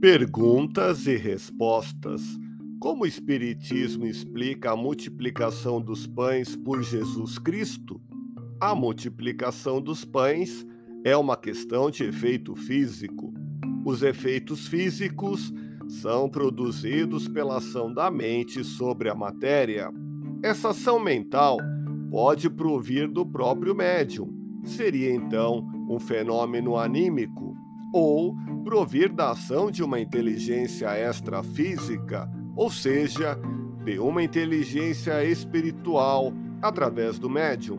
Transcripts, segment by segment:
Perguntas e respostas. Como o Espiritismo explica a multiplicação dos pães por Jesus Cristo? A multiplicação dos pães é uma questão de efeito físico. Os efeitos físicos são produzidos pela ação da mente sobre a matéria. Essa ação mental pode provir do próprio médium. Seria então um fenômeno anímico ou provir da ação de uma inteligência extrafísica, ou seja, de uma inteligência espiritual através do médium.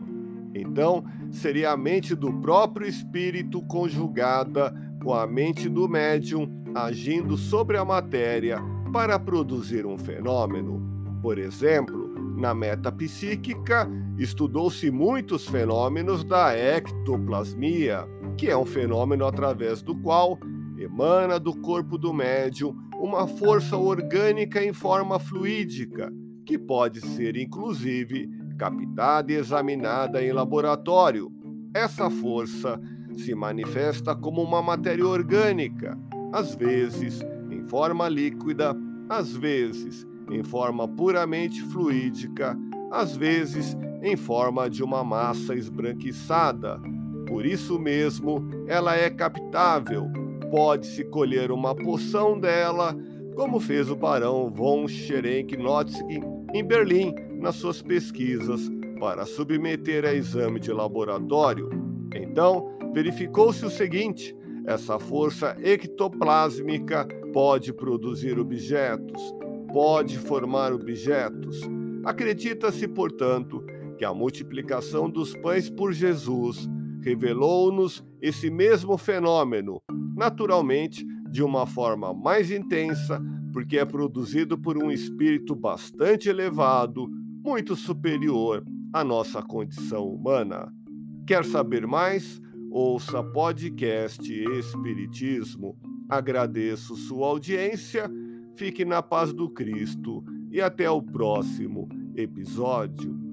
Então, seria a mente do próprio espírito conjugada com a mente do médium agindo sobre a matéria para produzir um fenômeno. Por exemplo, na metapsíquica, estudou-se muitos fenômenos da ectoplasmia, que é um fenômeno através do qual emana do corpo do médium uma força orgânica em forma fluídica, que pode ser inclusive captada e examinada em laboratório. Essa força se manifesta como uma matéria orgânica, às vezes em forma líquida, às vezes em forma puramente fluídica, às vezes em forma de uma massa esbranquiçada. Por isso mesmo, ela é captável pode-se colher uma poção dela, como fez o barão von Scherenk-Notzig em Berlim nas suas pesquisas para submeter a exame de laboratório. Então, verificou-se o seguinte: essa força ectoplásmica pode produzir objetos, pode formar objetos. Acredita-se, portanto, que a multiplicação dos pães por Jesus revelou-nos esse mesmo fenômeno, naturalmente de uma forma mais intensa, porque é produzido por um espírito bastante elevado, muito superior à nossa condição humana. Quer saber mais? Ouça podcast Espiritismo. Agradeço sua audiência, fique na paz do Cristo e até o próximo episódio.